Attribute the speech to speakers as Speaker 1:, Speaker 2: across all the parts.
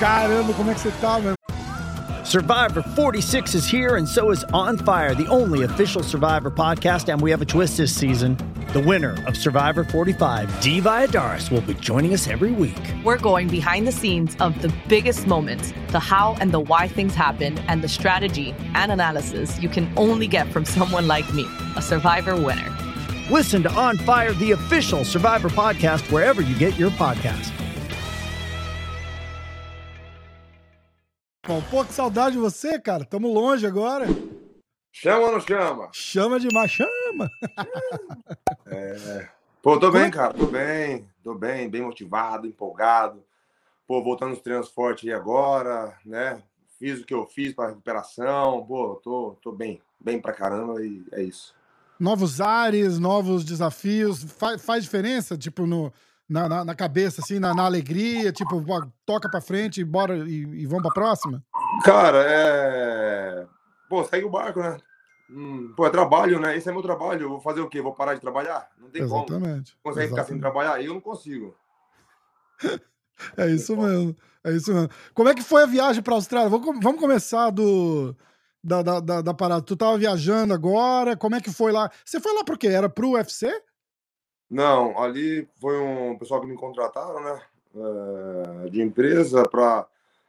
Speaker 1: Caramba, como é que você tá, meu?
Speaker 2: Survivor 46 is here, and so is On Fire, the only official Survivor podcast. And we have a twist this season. The winner of Survivor 45, Dee Vyadaris, will be joining us every week.
Speaker 3: We're going behind the scenes of the biggest moments, the how and the why things happen, and the strategy and analysis you can only get from someone like me, a Survivor winner.
Speaker 2: Listen to On Fire, the official Survivor podcast, wherever you get your podcast.
Speaker 1: Bom, pô, que saudade de você, cara. Tamo longe agora.
Speaker 4: Chama ou não chama?
Speaker 1: Chama demais, chama.
Speaker 4: É... Pô, tô bem, cara. Tô bem. Tô bem, bem motivado, empolgado. Pô, voltando os treinos fortes aí agora, né? Fiz o que eu fiz para recuperação. Pô, tô, tô bem, bem pra caramba e é isso.
Speaker 1: Novos ares, novos desafios. Faz, faz diferença, tipo, no, na, na, na cabeça, assim, na, na, alegria? Tipo, toca pra frente e bora e, e vamos pra próxima?
Speaker 4: Cara, é. Pô, segue o barco, né? Hum, pô, é trabalho, né? Esse é meu trabalho. Eu vou fazer o quê? Vou parar de trabalhar? Não tem
Speaker 1: Exatamente.
Speaker 4: como. Consegue
Speaker 1: Exatamente.
Speaker 4: ficar sem trabalhar? Eu não consigo.
Speaker 1: é isso mesmo. É isso mesmo. Como é que foi a viagem pra Austrália? Vamos começar do. Da, da, da, da parada. Tu tava viajando agora, como é que foi lá? Você foi lá por quê? Era pro UFC?
Speaker 4: Não, ali foi um pessoal que me contrataram, né? É, de empresa para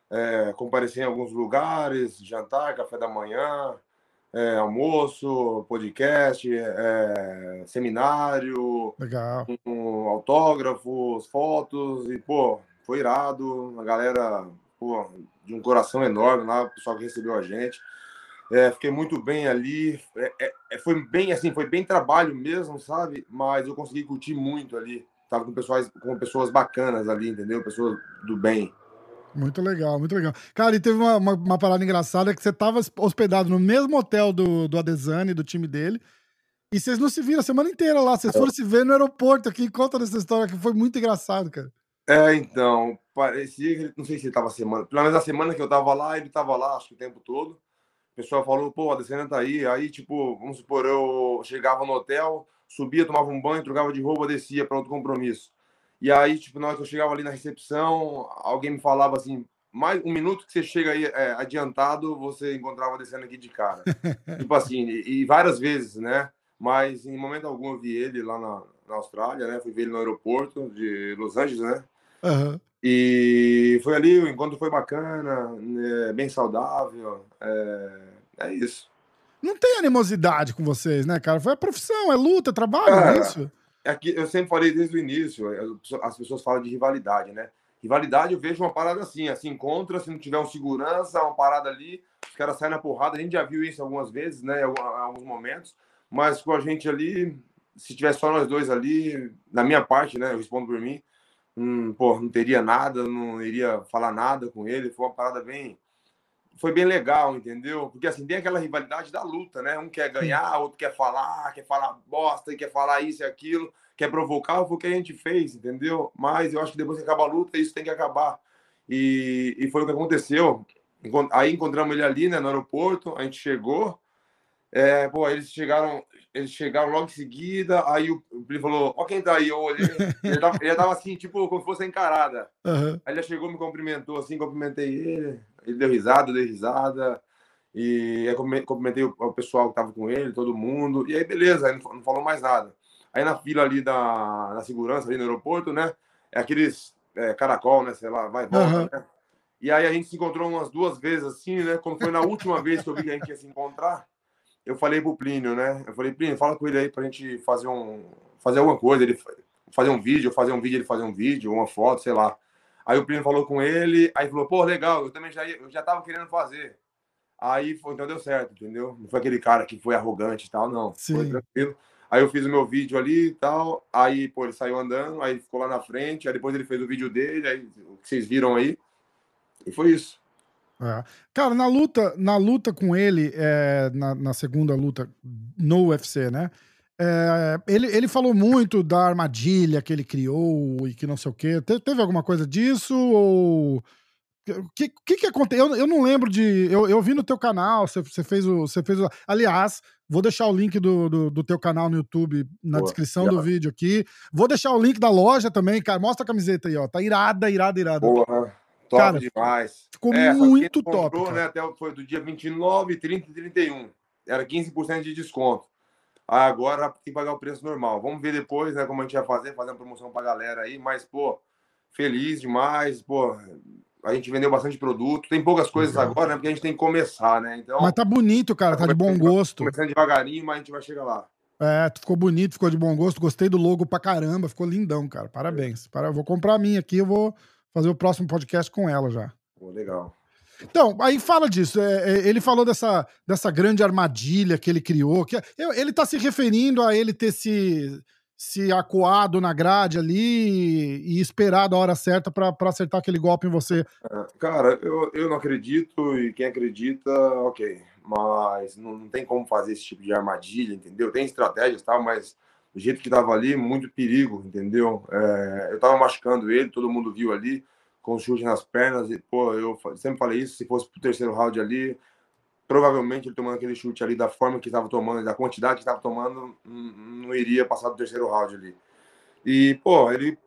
Speaker 4: é, comparecer em alguns lugares, jantar, café da manhã, é, almoço, podcast, é, seminário,
Speaker 1: Legal.
Speaker 4: Um, autógrafos, fotos e pô, foi irado, a galera pô, de um coração enorme lá, o pessoal que recebeu a gente. É, fiquei muito bem ali. É, é, foi bem assim, foi bem trabalho mesmo, sabe? Mas eu consegui curtir muito ali. Tava com pessoas, com pessoas bacanas ali, entendeu? Pessoas do bem.
Speaker 1: Muito legal, muito legal. Cara, e teve uma, uma, uma parada engraçada que você tava hospedado no mesmo hotel do, do Adesanya, do time dele. E vocês não se viram a semana inteira lá. Vocês foram se ver no aeroporto aqui. Conta dessa história que foi muito engraçado, cara.
Speaker 4: É, então, parecia que não sei se ele tava semana. Pelo menos a semana que eu tava lá, ele tava lá, acho que o tempo todo. O pessoal falou, pô, a Descenda tá aí. Aí, tipo, vamos supor, eu chegava no hotel, subia, tomava um banho, trocava de roupa, descia para outro compromisso. E aí, tipo, na hora que eu chegava ali na recepção, alguém me falava assim, mais um minuto que você chega aí é, adiantado, você encontrava descendo aqui de cara. tipo assim, e, e, várias vezes, né? Mas em momento algum eu vi ele lá na, na Austrália, né? Fui ver ele no aeroporto de Los Angeles, né?
Speaker 1: Uhum.
Speaker 4: E foi ali, o encontro foi bacana, é, bem saudável. É, é, isso.
Speaker 1: Não tem animosidade com vocês, né, cara? Foi a profissão, é luta, é trabalho, é, é isso?
Speaker 4: É que eu sempre falei desde o início, as pessoas falam de rivalidade, né? Rivalidade eu vejo uma parada assim, assim, encontra, se não tiver um segurança, uma parada ali, os caras saem na porrada, a gente já viu isso algumas vezes, né, em alguns momentos, mas com a gente ali, se tivesse só nós dois ali, na minha parte, né, eu respondo por mim, hum, pô, não teria nada, não iria falar nada com ele. Foi uma parada bem. Foi bem legal, entendeu? Porque assim, tem aquela rivalidade da luta, né? Um quer ganhar, outro quer falar, quer falar bosta, quer falar isso e aquilo, quer provocar. Foi o que a gente fez, entendeu? Mas eu acho que depois que acaba a luta, isso tem que acabar. E, e foi o que aconteceu. Aí encontramos ele ali, né, no aeroporto, a gente chegou. É, pô, eles chegaram, eles chegaram logo em seguida, aí o Plínio falou, ó quem tá aí, eu olhei, ele tava, ele tava assim, tipo, como se fosse encarada.
Speaker 1: Uhum.
Speaker 4: Aí ele chegou, me cumprimentou assim, cumprimentei ele, ele deu risada, deu risada, e aí cumprimentei o, pessoal que tava com ele, todo mundo, e aí beleza, aí não, falou mais nada. Aí na fila ali da, segurança, ali no aeroporto, né, é aqueles é, caracol, né, sei lá, vai e volta,
Speaker 1: Uhum.
Speaker 4: né? E aí a gente se encontrou umas duas vezes assim, né, como foi na última vez que eu vi que a gente ia se encontrar, eu falei pro Plínio, né? Eu falei, Plínio, fala com ele aí pra gente fazer um fazer alguma coisa, ele fazer um vídeo, fazer um vídeo, ele fazer um vídeo, uma foto, sei lá. Aí o Plínio falou com ele, aí falou, pô, legal, eu também já ia, eu já tava querendo fazer. Aí foi, então deu certo, entendeu? Não foi aquele cara que foi arrogante e tal, não. Foi
Speaker 1: Sim.
Speaker 4: tranquilo. Aí eu fiz o meu vídeo ali e tal. Aí, pô, ele saiu andando, aí ficou lá na frente, aí depois ele fez o vídeo dele, aí o que vocês viram aí. E foi isso.
Speaker 1: É. Cara, na luta, na luta com ele, é, na, na segunda luta no UFC, né? É, ele, ele falou muito da armadilha que ele criou e que não sei o quê. Te- teve alguma coisa disso? Ou O que, que, que aconteceu? Eu, eu não lembro de. Eu, eu vi no teu canal, você, você fez o. Você fez o, aliás, vou deixar o link do, do, do teu canal no YouTube na Boa, descrição do vídeo aqui. Vou deixar o link da loja também, cara. Mostra a camiseta aí, ó. Tá irada, irada, irada.
Speaker 4: Boa, top cara, demais.
Speaker 1: Ficou é, muito top. Comprou,
Speaker 4: né, até foi do dia 29, 30 e 31. Era 15% de desconto. Agora tem que pagar o preço normal. Vamos ver depois, né, como a gente vai fazer, fazer uma promoção pra galera aí, mas, pô, feliz demais, pô. A gente vendeu bastante produto. Tem poucas coisas Exato. agora, né? Porque a gente tem que começar, né? Então,
Speaker 1: mas tá bonito, cara. Tá de bom gosto.
Speaker 4: Começando devagarinho, mas a gente vai chegar lá.
Speaker 1: É, ficou bonito, ficou de bom gosto. Gostei do logo pra caramba. Ficou lindão, cara. Parabéns. É. Vou comprar a minha aqui. Eu vou fazer o próximo podcast com ela já.
Speaker 4: Pô, legal.
Speaker 1: Então, aí fala disso. É, é, ele falou dessa, dessa grande armadilha que ele criou. Que ele está se referindo a ele ter se, se acuado na grade ali e esperado a hora certa para acertar aquele golpe em você.
Speaker 4: É, cara, eu, eu não acredito e quem acredita, ok. Mas não, não tem como fazer esse tipo de armadilha, entendeu? Tem estratégias, tal, mas do jeito que tava ali, muito perigo, entendeu? É, eu tava machucando ele, todo mundo viu ali com chute nas pernas. E, pô, eu sempre falei isso, se fosse pro terceiro round ali, provavelmente ele tomando aquele chute ali da forma que estava tomando, da quantidade que estava tomando, não iria passar do terceiro round ali. E, pô, ele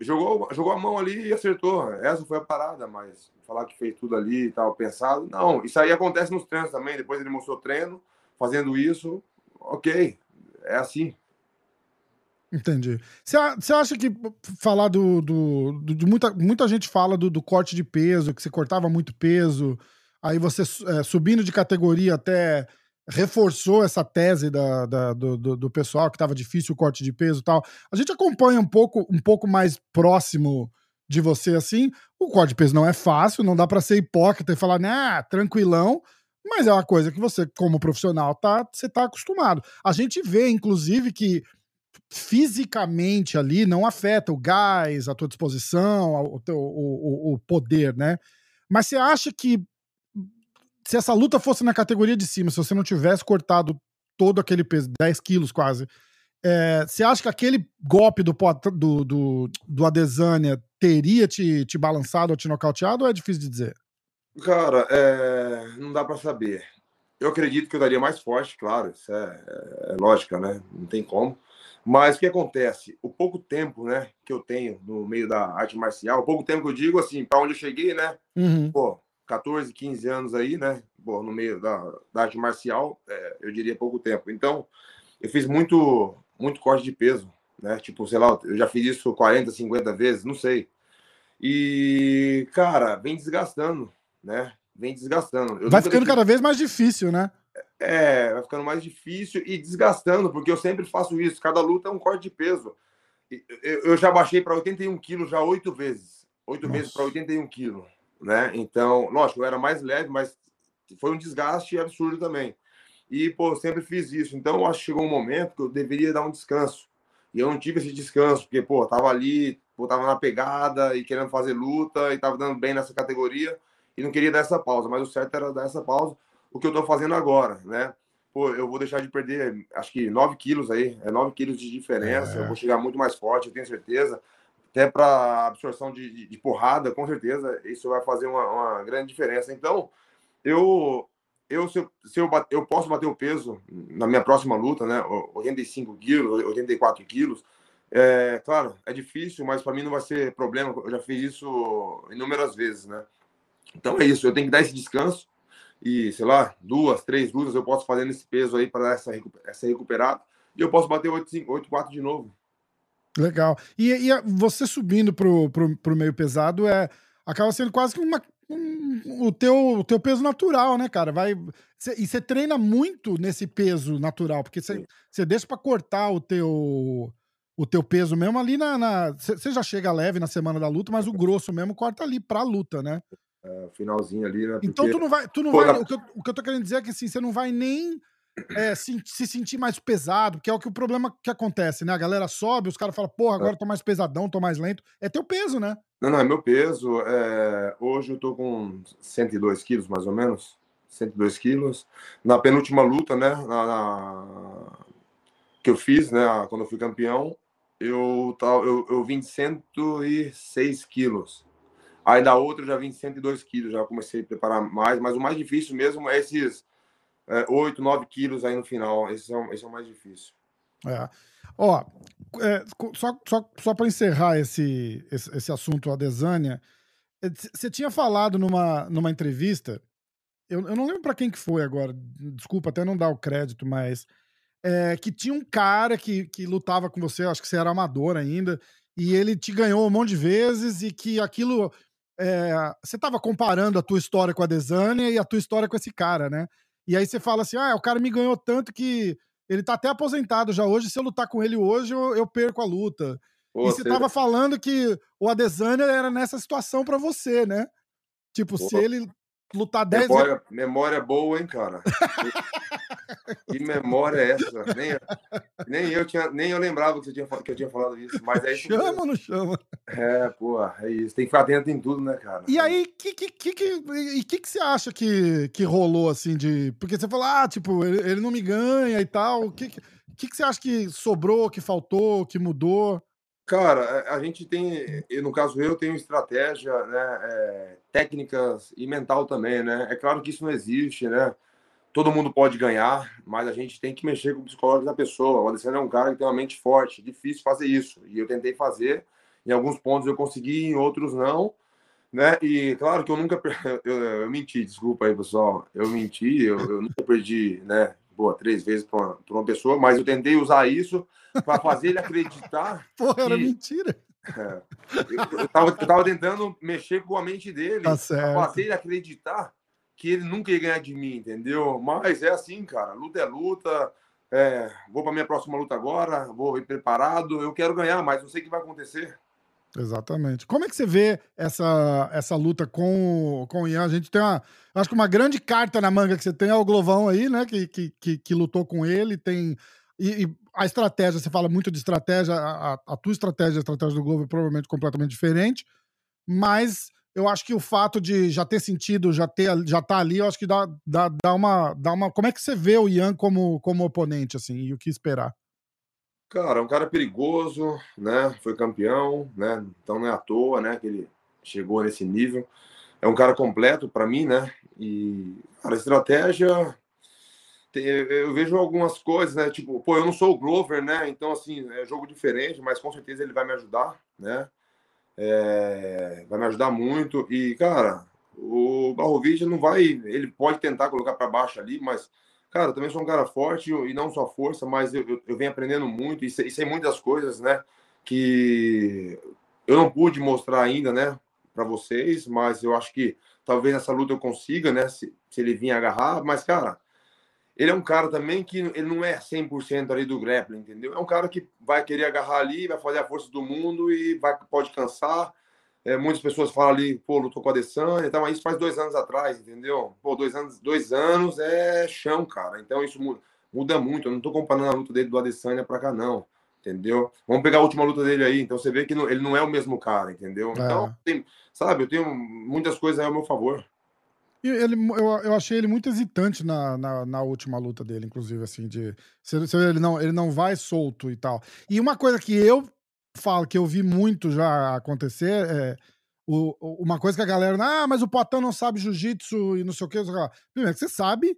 Speaker 4: jogou, jogou a mão ali e acertou. Essa foi a parada, mas falar que fez tudo ali e tal, pensado, não. Isso aí acontece nos treinos também. Depois ele mostrou treino, fazendo isso, ok, é assim.
Speaker 1: Entendi. Você acha que falar do. do, do muita, muita gente fala do, do, corte de peso, que você cortava muito peso, aí você é, subindo de categoria até reforçou essa tese da, da do, pessoal que estava difícil o corte de peso e tal. A gente acompanha um pouco, um pouco mais próximo de você assim. O corte de peso não é fácil, não dá para ser hipócrita e falar, né, tranquilão. Mas é uma coisa que você, como profissional, tá, você tá acostumado. A gente vê, inclusive, que fisicamente ali não afeta o gás, a tua disposição, o, teu, o, o, poder, né? Mas você acha que se essa luta fosse na categoria de cima, se você não tivesse cortado todo aquele peso, 10 quilos quase, é, você acha que aquele golpe do, do, do, do Adesanya teria te, te balançado ou te nocauteado ou é difícil de dizer?
Speaker 4: Cara, é, não dá para saber. Eu acredito que eu daria mais forte, claro, isso é, é, é lógica, né? Não tem como. Mas o que acontece? O pouco tempo, né, que eu tenho no meio da arte marcial, o pouco tempo que eu digo, assim, para onde eu cheguei, né? Uhum. Pô, 14, 15 anos aí, né? Pô, no meio da, da arte marcial, é, eu diria pouco tempo. Então, eu fiz muito, muito corte de peso, né? Tipo, sei lá, eu já fiz isso 40, 50 vezes, não sei. E, cara, vem desgastando, né? Vem desgastando.
Speaker 1: Eu Vai ficando cada vez mais difícil, né?
Speaker 4: É, vai ficando mais difícil e desgastando, porque eu sempre faço isso. Cada luta é um corte de peso. Eu já baixei para 81 quilos já oito vezes. Oito vezes para 81 quilos. Né? Então, lógico, eu era mais leve, mas foi um desgaste absurdo também. E, pô, sempre fiz isso. Então, acho que chegou um momento que eu deveria dar um descanso. E eu não tive esse descanso, porque, pô, tava ali, pô, tava na pegada e querendo fazer luta e tava dando bem nessa categoria e não queria dar essa pausa. Mas o certo era dar essa pausa o que eu estou fazendo agora, né? Pô, eu vou deixar de perder, acho que 9 quilos aí, é 9 quilos de diferença, é. eu vou chegar muito mais forte, eu tenho certeza. Até para absorção de, de, de, porrada, com certeza, isso vai fazer uma, uma grande diferença. Então, eu, eu, se, eu, se eu, eu posso bater o peso na minha próxima luta, né? 85 quilos, 84 quilos. É, claro, é difícil, mas para mim não vai ser problema. Eu já fiz isso inúmeras vezes, né? Então é isso, eu tenho que dar esse descanso e, sei lá, duas, três lutas eu posso fazer nesse peso aí para essa, essa recuperada e eu posso bater 8-4 de novo.
Speaker 1: Legal. E, e você subindo pro, pro, pro meio pesado é acaba sendo quase que uma, um, o, teu, o teu peso natural, né, cara? Vai, cê, e você treina muito nesse peso natural, porque você deixa para cortar o teu o teu peso mesmo ali na. Você já chega leve na semana da luta, mas o grosso mesmo corta ali pra luta, né?
Speaker 4: É, finalzinho ali, né?
Speaker 1: Então, Porque... Então tu não vai. Tu não Pô, vai na... o, que eu, o, que eu, tô querendo dizer é que assim, você não vai nem é, se, se, sentir mais pesado, que é o que o problema que acontece, né? A galera sobe, os caras falam, porra, agora eu tô mais pesadão, tô mais lento. É teu peso, né?
Speaker 4: Não, não, é meu peso. É... Hoje eu tô com 102 quilos, mais ou menos. 102 quilos. Na penúltima luta, né? Na, na... Que eu fiz, né? Quando eu fui campeão, eu, eu, eu vim de 106 quilos. Aí da outra eu já vim 102 quilos, já comecei a preparar mais, mas o mais difícil mesmo é esses é, 8, 9 quilos aí no final. Esse é, esse é o mais difícil.
Speaker 1: É. Ó, é, só, só, só para encerrar esse, esse, esse assunto, a Desânia, você tinha falado numa, numa entrevista, eu, eu não lembro para quem que foi agora, desculpa até não dar o crédito, mas é, que tinha um cara que, que lutava com você, acho que você era amador ainda, e ele te ganhou um monte de vezes e que aquilo. É, você estava comparando a tua história com a Desânia e a tua história com esse cara, né? E aí você fala assim: ah, o cara me ganhou tanto que ele tá até aposentado já hoje. Se eu lutar com ele hoje, eu, eu perco a luta. Pô, e você tava falando que o Adesanya era nessa situação para você, né? Tipo, Pô. se ele lutar 10
Speaker 4: memória, memória boa, hein, cara? que memória é essa? Nem, nem, eu tinha, nem eu lembrava que, tinha, que eu tinha falado isso. Mas é
Speaker 1: isso chama ou não chama?
Speaker 4: É, pô, é isso. Tem que ficar atento em tudo, né, cara?
Speaker 1: E aí, o que, que, que, que, e que, que você acha que, que rolou, assim, de. Porque você falou, ah, tipo, ele, ele não me ganha e tal. O que, que, que você acha que sobrou, que faltou, que mudou?
Speaker 4: Cara, a gente tem, no caso eu tenho estratégia, né, é, técnicas e mental também, né? É claro que isso não existe, né? Todo mundo pode ganhar, mas a gente tem que mexer com o psicológico da pessoa. O Alessandro é um cara que tem uma mente forte, difícil fazer isso. E eu tentei fazer, em alguns pontos eu consegui, em outros não, né? E claro que eu nunca eu, eu menti, desculpa aí, pessoal. Eu menti, eu, eu nunca perdi, né? boa, três vezes para uma, uma, pessoa, mas eu tentei usar isso para fazer ele acreditar.
Speaker 1: Porra, que... era mentira.
Speaker 4: É, eu, estava tentando mexer com a mente dele, tá fazer ele acreditar que ele nunca ia ganhar de mim, entendeu? Mas é assim, cara, luta é luta. É, vou para minha próxima luta agora, vou ir preparado. Eu quero ganhar, mas não sei o que vai acontecer.
Speaker 1: Exatamente. Como é que você vê essa, essa luta com, com o Ian? A gente tem uma. Acho que uma grande carta na manga que você tem é o Glovão aí, né? Que, que, que, que lutou com ele. Tem. E, e, a estratégia, você fala muito de estratégia, a, a tua estratégia, a estratégia do Globo é provavelmente completamente diferente. Mas eu acho que o fato de já ter sentido, já ter já tá ali, eu acho que dá, dá, dá, uma, dá uma. Como é que você vê o Ian como, como oponente, assim, e o que esperar?
Speaker 4: Cara, é um cara perigoso, né? Foi campeão, né? Então não é à toa, né? Que ele chegou nesse nível. É um cara completo para mim, né? E cara, a estratégia eu vejo algumas coisas, né? Tipo, pô, eu não sou o Glover, né? Então, assim, é jogo diferente, mas com certeza ele vai me ajudar, né? É... vai me ajudar muito. E, cara, o Barrovic não vai. Ele pode tentar colocar para baixo ali, mas Cara, também sou um cara forte e não só força, mas eu, eu, eu venho aprendendo muito e sei, e sei, muitas coisas, né? Que eu não pude mostrar ainda, né? Para vocês, mas eu acho que talvez nessa luta eu consiga, né? Se, se ele vir agarrar, mas, cara, ele é um cara também que ele não é 100% ali do grappling, entendeu? É um cara que vai querer agarrar ali, vai fazer a força do mundo e vai, pode cansar, é, muitas pessoas falam ali, pô, lutou com a Adesanya e tal, mas isso faz dois anos atrás, entendeu? Pô, dois anos, dois anos é chão, cara. Então isso muda, muda muito. Eu não tô comparando a luta dele do Adesanya pra cá, não. Entendeu? Vamos pegar a última luta dele aí. Então você vê que não, ele não é o mesmo cara, entendeu? É. Então, tem, sabe, eu tenho muitas coisas aí ao meu favor.
Speaker 1: E ele, eu, eu achei ele muito hesitante na, na, na, última luta dele, inclusive, assim, de. Ele, não, ele não vai solto e tal. E uma coisa que eu falo que eu vi muito já acontecer é o, uma coisa que a galera, ah, mas o Potão não sabe jiu-jitsu e não sei o que. Primeiro, que você sabe,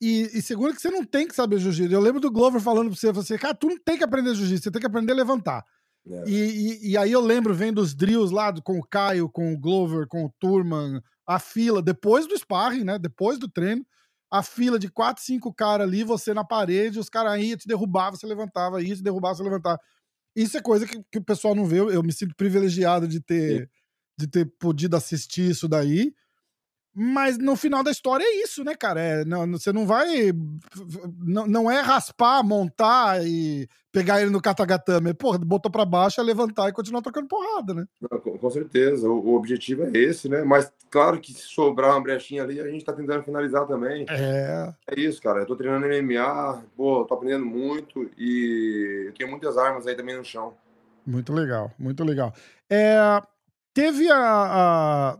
Speaker 1: e, e, segundo, que você não tem que saber jiu-jitsu. Eu lembro do Glover falando pra você, você, cara, tu não tem que aprender jiu-jitsu, você tem que aprender a levantar. É. E, e, e, aí eu lembro, vendo os drills lá com o Caio, com o Glover, com o Turman, a fila, depois do sparring, né? Depois do treino, a fila de quatro, cinco caras ali, você na parede, os caras iam te derrubar, você levantava, ia te derrubar, você levantava. Isso é coisa que, que o pessoal não vê. Eu me sinto privilegiado de ter, de ter podido assistir isso daí. Mas no final da história é isso, né, cara? É, não, você não vai. Não, não é raspar, montar e pegar ele no katagatame. Porra, botou pra baixo, é levantar e continuar trocando porrada, né?
Speaker 4: Não, com, certeza. O, o, objetivo é esse, né? Mas claro que se sobrar uma brechinha ali, a gente tá tentando finalizar também.
Speaker 1: É.
Speaker 4: É isso, cara. Eu tô treinando MMA, pô, tô aprendendo muito e eu tenho muitas armas aí também no chão.
Speaker 1: Muito legal, muito legal. É, Teve a. a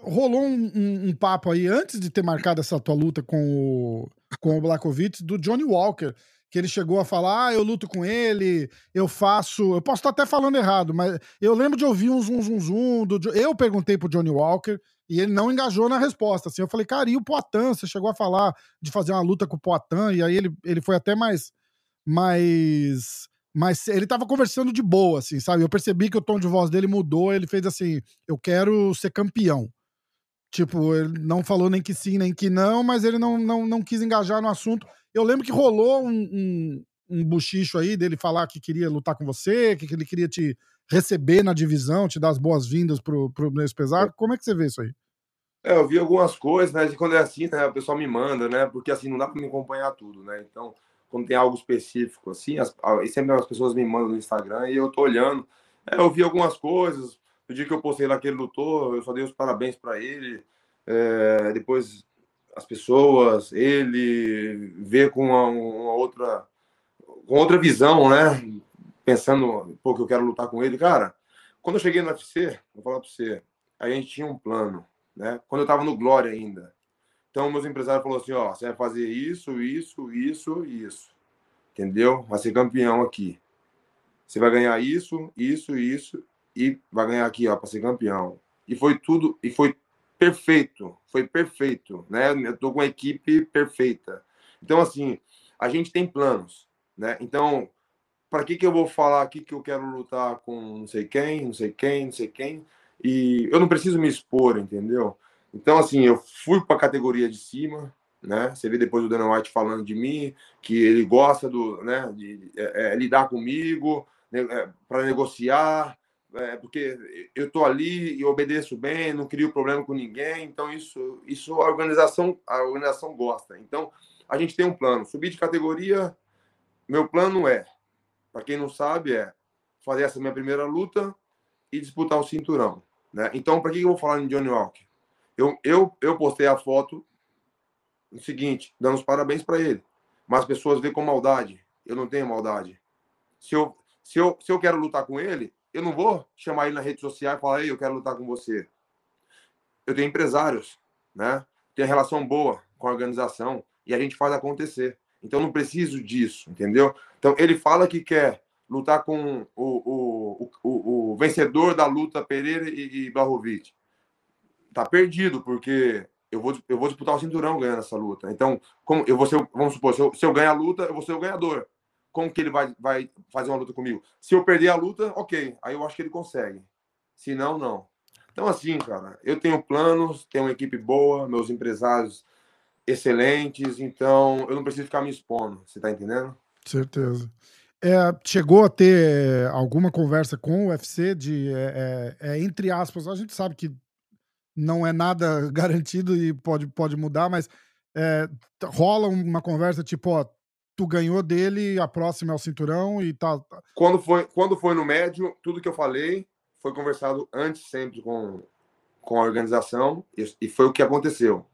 Speaker 1: rolou um, um, um, papo aí, antes de ter marcado essa tua luta com o, com o Blakovic, do Johnny Walker, que ele chegou a falar, ah, eu luto com ele, eu faço. Eu posso estar até falando errado, mas eu lembro de ouvir um zum zum zum. Do... Eu perguntei pro Johnny Walker e ele não engajou na resposta. Assim, eu falei, cara, e o Poitin? Você chegou a falar de fazer uma luta com o Poitin, e aí ele, ele foi até mais. mais mas ele tava conversando de boa, assim, sabe? Eu percebi que o tom de voz dele mudou, ele fez assim: eu quero ser campeão. Tipo, ele não falou nem que sim, nem que não, mas ele não, não, não quis engajar no assunto. Eu lembro que rolou um, um, um buchicho aí dele falar que queria lutar com você, que ele queria te receber na divisão, te dar as boas-vindas pro, pro mês pesado. Como é que você vê isso aí?
Speaker 4: É, eu vi algumas coisas, né? De quando é assim, né? O pessoal me manda, né? Porque assim, não dá para me acompanhar tudo, né? Então, quando tem algo específico, assim, as, e sempre as pessoas me mandam no Instagram e eu tô olhando. É, eu vi algumas coisas. No dia que eu postei lá que ele lutou, eu só dei os parabéns para ele. É, depois as pessoas, ele vê com uma, uma, outra com outra visão, né? Pensando, pô, que eu quero lutar com ele. Cara, quando eu cheguei no UFC, vou falar para você, a gente tinha um plano, né? Quando eu tava no Glória ainda, então, meus empresários falaram assim: ó, você vai fazer isso, isso, isso isso. Entendeu? Vai ser campeão aqui. Você vai ganhar isso, isso, isso e vai ganhar aqui, ó, para ser campeão. E foi tudo, e foi perfeito, foi perfeito, né? Eu tô com uma equipe perfeita. Então, assim, a gente tem planos, né? Então, para que que eu vou falar aqui que eu quero lutar com não sei quem, não sei quem, não sei quem? E eu não preciso me expor, entendeu? Então, assim, eu fui para a categoria de cima, né? Você vê depois o Dana White falando de mim, que ele gosta do, né, de é, é, lidar comigo, né, é, para negociar, é, porque eu estou ali e obedeço bem, não crio problema com ninguém, então isso, isso a organização, a organização gosta. Então, a gente tem um plano. Subir de categoria, meu plano é, para quem não sabe, é fazer essa minha primeira luta e disputar o cinturão. Né? Então, para que eu vou falar em Johnny Walker? Eu, eu, eu postei a foto o seguinte, dando os parabéns para ele. Mas as pessoas veem com maldade. Eu não tenho maldade. Se eu, se, eu, se eu quero lutar com ele, eu não vou chamar ele na rede social e falar, ei, eu quero lutar com você. Eu tenho empresários, né? Tenho relação boa com a organização e a gente faz acontecer. Então não preciso disso, entendeu? Então ele fala que quer lutar com o, o, o, o vencedor da luta Pereira e, e Blahovic tá perdido, porque eu vou, eu vou disputar o cinturão ganhando essa luta. Então, como eu vou ser, vamos supor, se eu, se eu ganhar a luta, eu vou ser o ganhador. Como que ele vai, vai fazer uma luta comigo? Se eu perder a luta, ok. Aí eu acho que ele consegue. Se não, não. Então, assim, cara, eu tenho planos, tenho uma equipe boa, meus empresários excelentes, então eu não preciso ficar me expondo. Você tá entendendo?
Speaker 1: Certeza. É, chegou a ter alguma conversa com o UFC de, é, é, é, entre aspas, a gente sabe que não é nada garantido e pode, pode mudar, mas é, rola uma conversa tipo, ó, tu ganhou dele, a próxima é o cinturão e tal. Tá, tá.
Speaker 4: Quando foi, quando foi no médio, tudo que eu falei foi conversado antes sempre com, com a organização e, e foi o que aconteceu.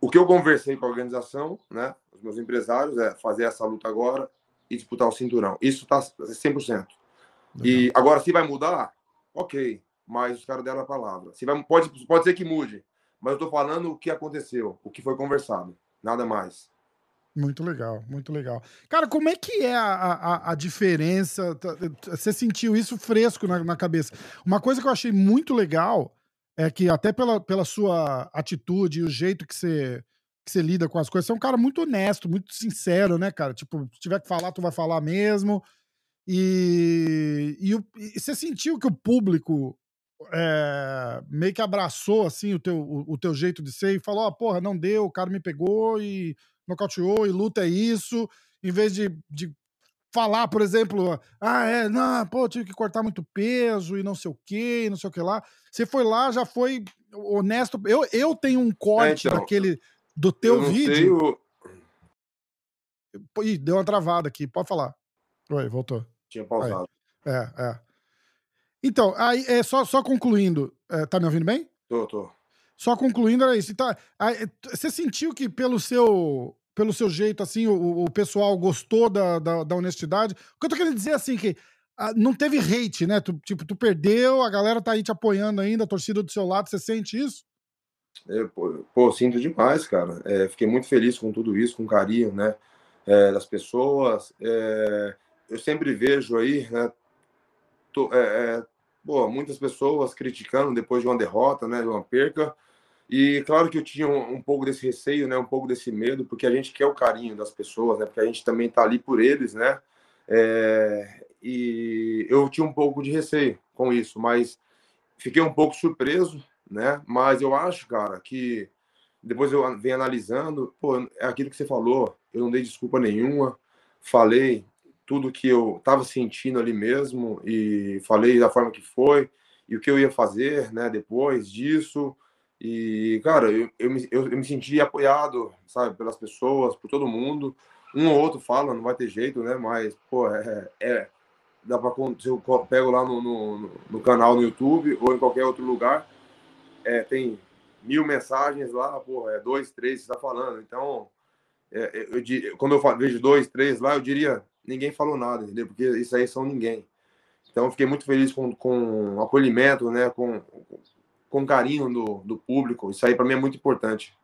Speaker 4: O que eu conversei com a organização, né, os meus empresários, é fazer essa luta agora e disputar o cinturão. Isso está 100%. Legal. E agora, se vai mudar, ok mas os caras deram a palavra. Vai, pode, pode ser que mude, mas eu estou falando o que aconteceu, o que foi conversado, nada mais.
Speaker 1: Muito legal, muito legal. Cara, como é que é a, a, a diferença? Tá, você sentiu isso fresco na, na, cabeça? Uma coisa que eu achei muito legal é que, até pela, pela sua atitude e o jeito que você, que você lida com as coisas, você é um cara muito honesto, muito sincero, né, cara? Tipo, se tiver que falar, tu vai falar mesmo. E, e, e você sentiu que o público é, meio que abraçou assim o teu, o, o, teu jeito de ser e falou: ó, oh, porra, não deu, o cara me pegou e nocauteou, e luta é isso, em vez de, de falar, por exemplo, ah, é, não, pô, tive que cortar muito peso e não sei o que, não sei o que lá. Você foi lá, já foi honesto. Eu, eu tenho um corte é, então, daquele do teu vídeo. O... Ih, deu uma travada aqui, pode falar. Oi, voltou.
Speaker 4: Tinha pausado.
Speaker 1: Aí. É, é. Então, aí, é, só, só concluindo, é, tá me ouvindo bem?
Speaker 4: Tô, tô.
Speaker 1: Só concluindo, era isso. Tá, aí, você sentiu que pelo seu, pelo seu jeito, assim, o, o pessoal gostou da, da, da, honestidade? O que eu tô querendo dizer, assim, que ah, não teve hate, né? Tu, tipo, tu perdeu, a galera tá aí te apoiando ainda, a torcida do seu lado, você sente isso?
Speaker 4: É, pô, sinto demais, cara. É, fiquei muito feliz com tudo isso, com carinho, né? é, das pessoas. É, eu sempre vejo aí, né, tô, é, é, pô, muitas pessoas criticando depois de uma derrota, né, de uma perca. E claro que eu tinha um, um, pouco desse receio, né, um pouco desse medo, porque a gente quer o carinho das pessoas, né, porque a gente também está ali por eles, né. É, e eu tinha um pouco de receio com isso, mas fiquei um pouco surpreso, né? Mas eu acho, cara, que depois eu venho analisando, pô, é aquilo que você falou, eu não dei desculpa nenhuma, falei tudo que eu estava sentindo ali mesmo e falei da forma que foi e o que eu ia fazer, né, depois disso. E, cara, eu, eu, me, eu, eu me senti apoiado, sabe, pelas pessoas, por todo mundo. Um ou outro fala, não vai ter jeito, né, mas, pô, é, é dá para se eu pego lá no, no, no, canal no YouTube ou em qualquer outro lugar, é, tem mil mensagens lá, porra, é dois, três que está falando. Então, é, eu, quando eu vejo dois, três lá, eu diria ninguém falou nada, entendeu? Porque isso aí são ninguém. Então, eu fiquei muito feliz com, com o acolhimento, né? Com, com carinho do, do público. Isso aí para mim é muito importante.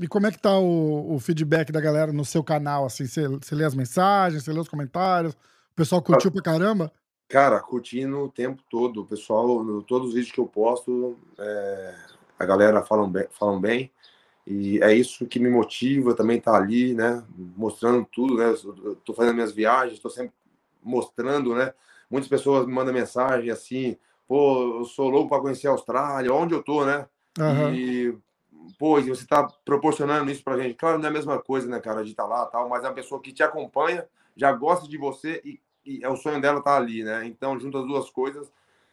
Speaker 1: E como é que tá o, o feedback da galera no seu canal? Assim, você, você lê as mensagens, você lê os comentários? pessoal curtiu pra caramba?
Speaker 4: Cara, curtindo o tempo todo. O pessoal, no, todos os vídeos que eu posto, é, a galera falam bem, falam bem. E é isso que me motiva também estar tá ali, né? Mostrando tudo, né? Estou fazendo minhas viagens, estou sempre mostrando, né? Muitas pessoas me mandam mensagem assim, pô, eu sou louco para conhecer a Austrália, onde eu tô, né? Uhum. E, pô, você está proporcionando isso pra gente. Claro, não é a mesma coisa, né, cara, de estar tá lá tal, mas é uma pessoa que te acompanha, já gosta de você e e é o sonho dela estar tá ali, né? Então, junto as duas coisas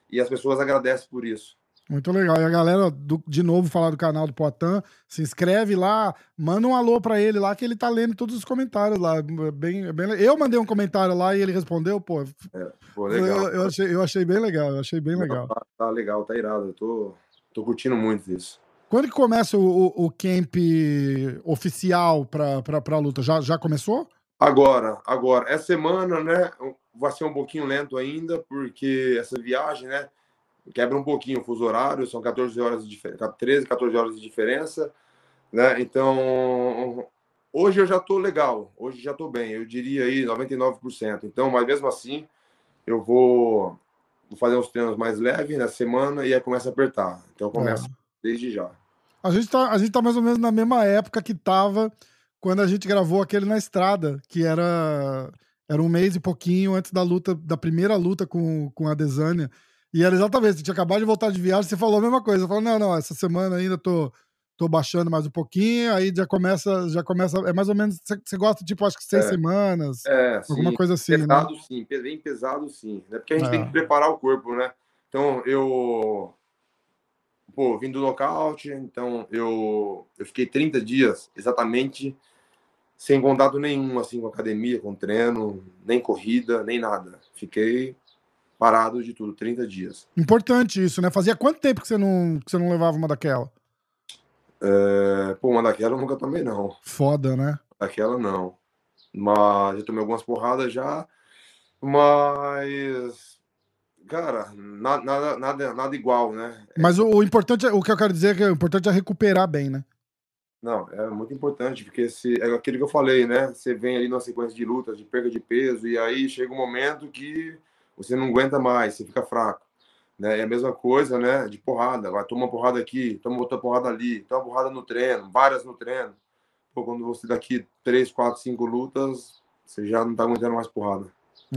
Speaker 4: e as pessoas agradecem por isso.
Speaker 1: Muito legal. E a galera, do, de novo, falar do canal do Potan, se inscreve lá, manda um alô para ele lá, que ele tá lendo todos os comentários lá. Bem, bem, eu mandei um comentário lá e ele respondeu, pô. É, pô legal. Eu, eu, achei, eu achei bem legal, eu achei bem legal.
Speaker 4: Tá, tá legal, tá irado. Eu tô, tô curtindo muito isso.
Speaker 1: Quando que começa o, o, o camp oficial pra, pra, pra luta? Já, já começou?
Speaker 4: Agora, agora. Essa semana, né? vai ser um pouquinho lento ainda, porque essa viagem, né, quebra um pouquinho o fuso horário, são 14 horas de diferença, 13, 14 horas de diferença, né? Então, hoje eu já tô legal, hoje já tô bem, eu diria aí 99%. Então, mas mesmo assim, eu vou, vou fazer uns treinos mais leves na semana e aí começa a apertar. Então, começa é. desde já.
Speaker 1: A gente tá, a gente tá mais ou menos na mesma época que tava quando a gente gravou aquele na estrada, que era era um mês e pouquinho antes da luta, da primeira luta com, com a Desânia. E era exatamente, você tinha acabado de voltar de viagem, você falou a mesma coisa. Você falou, não, não, essa semana ainda tô, tô baixando mais um pouquinho, aí já começa, já começa, é mais ou menos, você, você gosta, tipo, acho que seis é, semanas, é, alguma sim, coisa assim,
Speaker 4: né? pesado, né? sim, bem pesado, sim, né? Porque a gente é. tem que preparar o corpo, né? Então, eu, pô, vim do nocaute, então eu, eu fiquei 30 dias exatamente sem contato nenhum, assim, com academia, com treino, nem corrida, nem nada. Fiquei parado de tudo, 30 dias.
Speaker 1: Importante isso, né? Fazia quanto tempo que você não, que você não levava uma daquela?
Speaker 4: É... Pô, uma daquela eu nunca tomei, não.
Speaker 1: Foda, né?
Speaker 4: Daquela não. Mas já tomei algumas porradas já. Mas. Cara, nada, nada, nada, igual, né?
Speaker 1: Mas o, o importante, o que eu quero dizer é que o importante é recuperar bem, né?
Speaker 4: Não, é muito importante, porque se, é aquilo que eu falei, né? Você vem ali numa sequência de lutas, de perda de peso, e aí chega um momento que você não aguenta mais, você fica fraco. Né? É a mesma coisa, né? De porrada. Vai, toma uma porrada aqui, toma outra porrada ali, toma uma porrada no treino, várias no treino. Pô, quando você daqui três, quatro, cinco lutas, você já não tá aguentando mais porrada.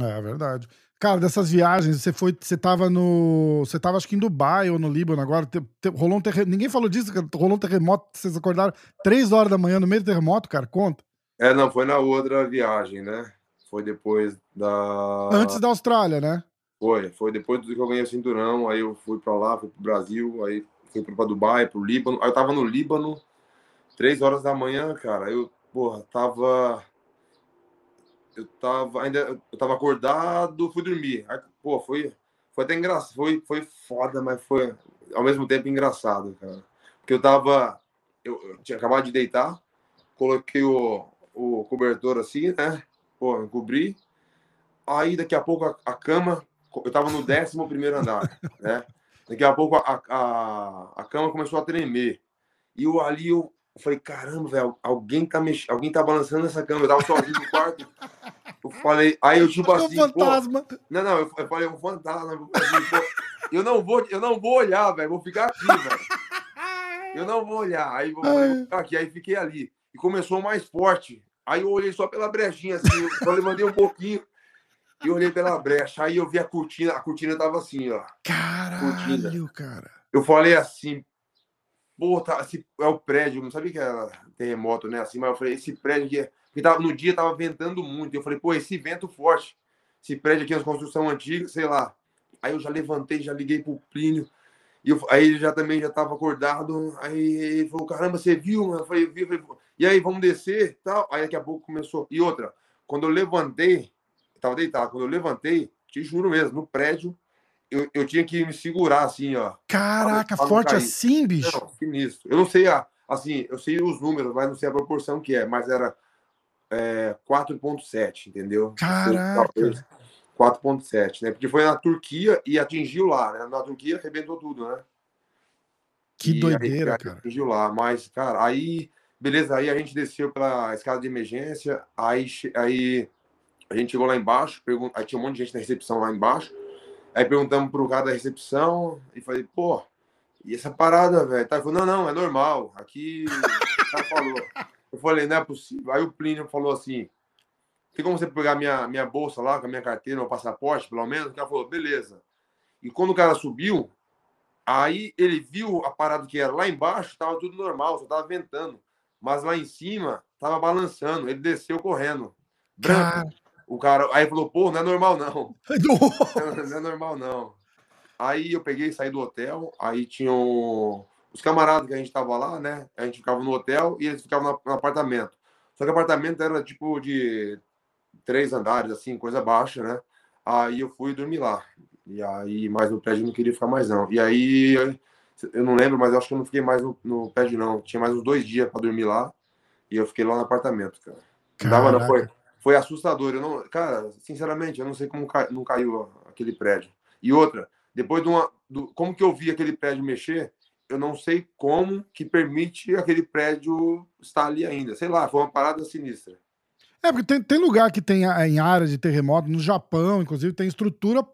Speaker 1: É, é verdade. Cara, dessas viagens, você foi, você tava no, você tava acho que em Dubai ou no Líbano agora, te, te, rolou um terremoto, ninguém falou disso, rolou um terremoto, vocês acordaram três horas da manhã no meio do terremoto, cara, conta.
Speaker 4: É, não, foi na outra viagem, né? Foi depois da...
Speaker 1: Antes da Austrália, né?
Speaker 4: Foi, foi depois do que eu ganhei o cinturão, aí eu fui pra lá, fui pro Brasil, aí fui pra Dubai, pro Líbano, aí eu tava no Líbano, três horas da manhã, cara, eu, porra, tava eu tava ainda eu tava acordado, fui dormir. Aí, pô, foi foi até engraçado, foi foi foda, mas foi ao mesmo tempo engraçado, cara. Porque eu tava eu, eu tinha acabado de deitar, coloquei o, o cobertor assim, né? Pô, cobri. Aí daqui a pouco a, a cama, eu tava no 11 primeiro andar, né? Daqui a pouco a, a, a cama começou a tremer. E eu ali, eu, Eu falei, caramba, velho, alguém tá mexendo, alguém tá balançando essa cama. Eu tava sozinho no quarto. Eu falei, aí eu tipo assim,
Speaker 1: fantasma.
Speaker 4: Pô, não, não, eu, eu falei, um fantasma. Eu, eu não vou, eu não vou olhar, velho, vou ficar aqui, velho. Eu não vou olhar. Aí vou, vou ficar aqui, aí fiquei ali. E começou mais forte. Aí eu olhei só pela brechinha, assim, só levantei um pouquinho e olhei pela brecha. Aí eu vi a cortina, a cortina tava assim, ó.
Speaker 1: Caralho, cortina. cara.
Speaker 4: Eu falei assim, pô, tá, esse é o prédio, não sabia que era terremoto, né? Assim, mas eu falei, esse prédio aqui, porque tava, no dia tava ventando muito. Eu falei, pô, esse vento forte, esse prédio aqui, as construção antiga, sei lá. Aí eu já levantei, já liguei pro Plínio. E eu, aí ele já também já tava acordado. Aí ele falou, caramba, você viu? Eu falei, vi, falei, e aí, vamos descer tal. Aí daqui a pouco começou. E outra, quando eu levantei, eu tava deitado, quando eu levantei, te juro mesmo, no prédio, eu, eu tinha que me segurar assim, ó.
Speaker 1: Caraca, pra, pra forte assim, bicho? Não,
Speaker 4: sinistro. Eu não sei, a, assim, eu sei os números, mas não sei a proporção que é, mas era é, 4,7, entendeu?
Speaker 1: Caraca!
Speaker 4: 4,7, né? Porque foi na Turquia e atingiu lá, né? Na Turquia arrebentou tudo, né?
Speaker 1: Que e doideira, cara.
Speaker 4: Atingiu lá, mas, cara, aí, beleza, aí a gente desceu pela escada de emergência, aí, aí a gente chegou lá embaixo, pergun... aí tinha um monte de gente na recepção lá embaixo, Aí perguntamos pro cara da recepção e falei, pô, e essa parada, velho? Tá, ele falou, não, não, é normal. Aqui cara falou. Eu falei, não é possível. Aí o Plínio falou assim: tem como você pegar minha, minha bolsa lá, com a minha carteira, meu passaporte, pelo menos? O cara falou, beleza. E quando o cara subiu, aí ele viu a parada que era lá embaixo, tava tudo normal, só tava ventando. Mas lá em cima, tava balançando. Ele desceu correndo. Branco. O cara aí falou, pô, não é normal não. não é normal não. Aí eu peguei, saí do hotel, aí tinham os camaradas que a gente tava lá, né? A gente ficava no hotel e eles ficavam no, apartamento. Só que o apartamento era tipo de três andares, assim, coisa baixa, né? Aí eu fui dormir lá. E aí, mais no prédio não queria ficar mais não. E aí, eu não lembro, mas eu acho que eu não fiquei mais no, no prédio não. Tinha mais uns dois dias para dormir lá. E eu fiquei lá no apartamento, cara. Dava, não, foi, foi assustador. Eu não, cara, sinceramente, eu não sei como cai, não caiu aquele prédio. E outra, depois de uma, do, como que eu vi aquele prédio mexer, eu não sei como que permite aquele prédio estar ali ainda. Sei lá, foi uma parada sinistra.
Speaker 1: É, porque tem, tem lugar que tem em área de terremoto, no Japão, inclusive, tem estrutura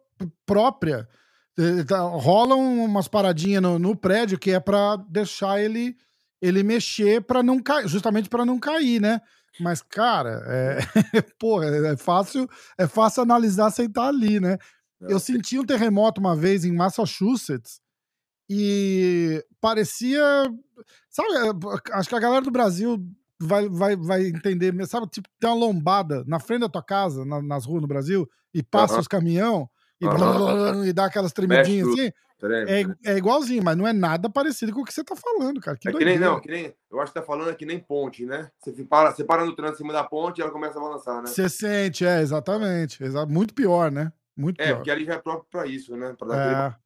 Speaker 1: própria. É, tá, rolam umas paradinhas no, no prédio que é para deixar ele ele mexer para não cair, justamente para não cair, né? Mas, cara, é, porra, é fácil, é fácil analisar sem estar ali, né? É. Eu senti um terremoto uma vez em Massachusetts e parecia. Sabe, é, acho que a galera do Brasil vai, vai, vai entender, sabe? Tipo, tem uma lombada na frente da tua casa, na, nas ruas no Brasil, e passa os caminhão e, e dá aquelas tremidinhas assim. É, é igualzinho, mas não é nada parecido com o que você tá falando, cara.
Speaker 4: Que é que nem, não, que nem, eu acho que tá falando é que nem ponte, né? Você para, você para no trânsito em cima da ponte e ela começa a balançar, né?
Speaker 1: Você sente, é, exatamente. Muito pior, né? Muito
Speaker 4: é,
Speaker 1: pior.
Speaker 4: porque ali já é próprio pra isso, né? Pra dar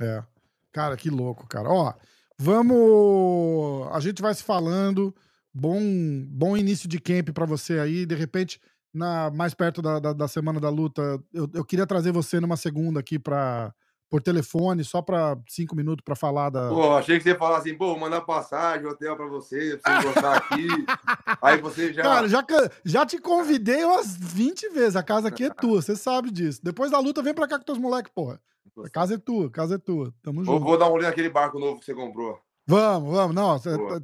Speaker 1: é. é. Cara, que louco, cara. Ó, vamos. A gente vai se falando. Bom, bom início de camp para você aí. De repente, na mais perto da, da, da semana da luta, eu, eu queria trazer você numa segunda aqui para por telefone, só para cinco minutos para falar da.
Speaker 4: Pô, achei que você ia falar assim, pô, mandar passagem, hotel para você, pra você gostar aqui. Aí você já.
Speaker 1: Cara, já, já te convidei umas 20 vezes. A casa aqui é tua, você sabe disso. Depois da luta, vem pra cá com teus moleques, porra. A casa é tua, a casa é tua. Tamo junto.
Speaker 4: Vou, vou dar um olho naquele barco novo que você comprou.
Speaker 1: Vamos, vamos. Não,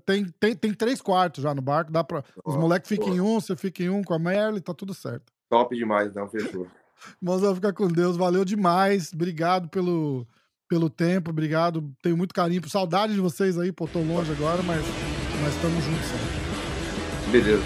Speaker 1: tem, tem, tem três quartos já no barco. Dá pra... Os moleques ficam em um, você fica em um com a Merle, tá tudo certo.
Speaker 4: Top demais, então, fechou.
Speaker 1: Mozão, fica com Deus. Valeu demais. Obrigado pelo, pelo tempo. Obrigado. Tenho muito carinho. Saudade de vocês aí. Pô, tô longe agora, mas, mas estamos juntos sempre.
Speaker 4: Beleza,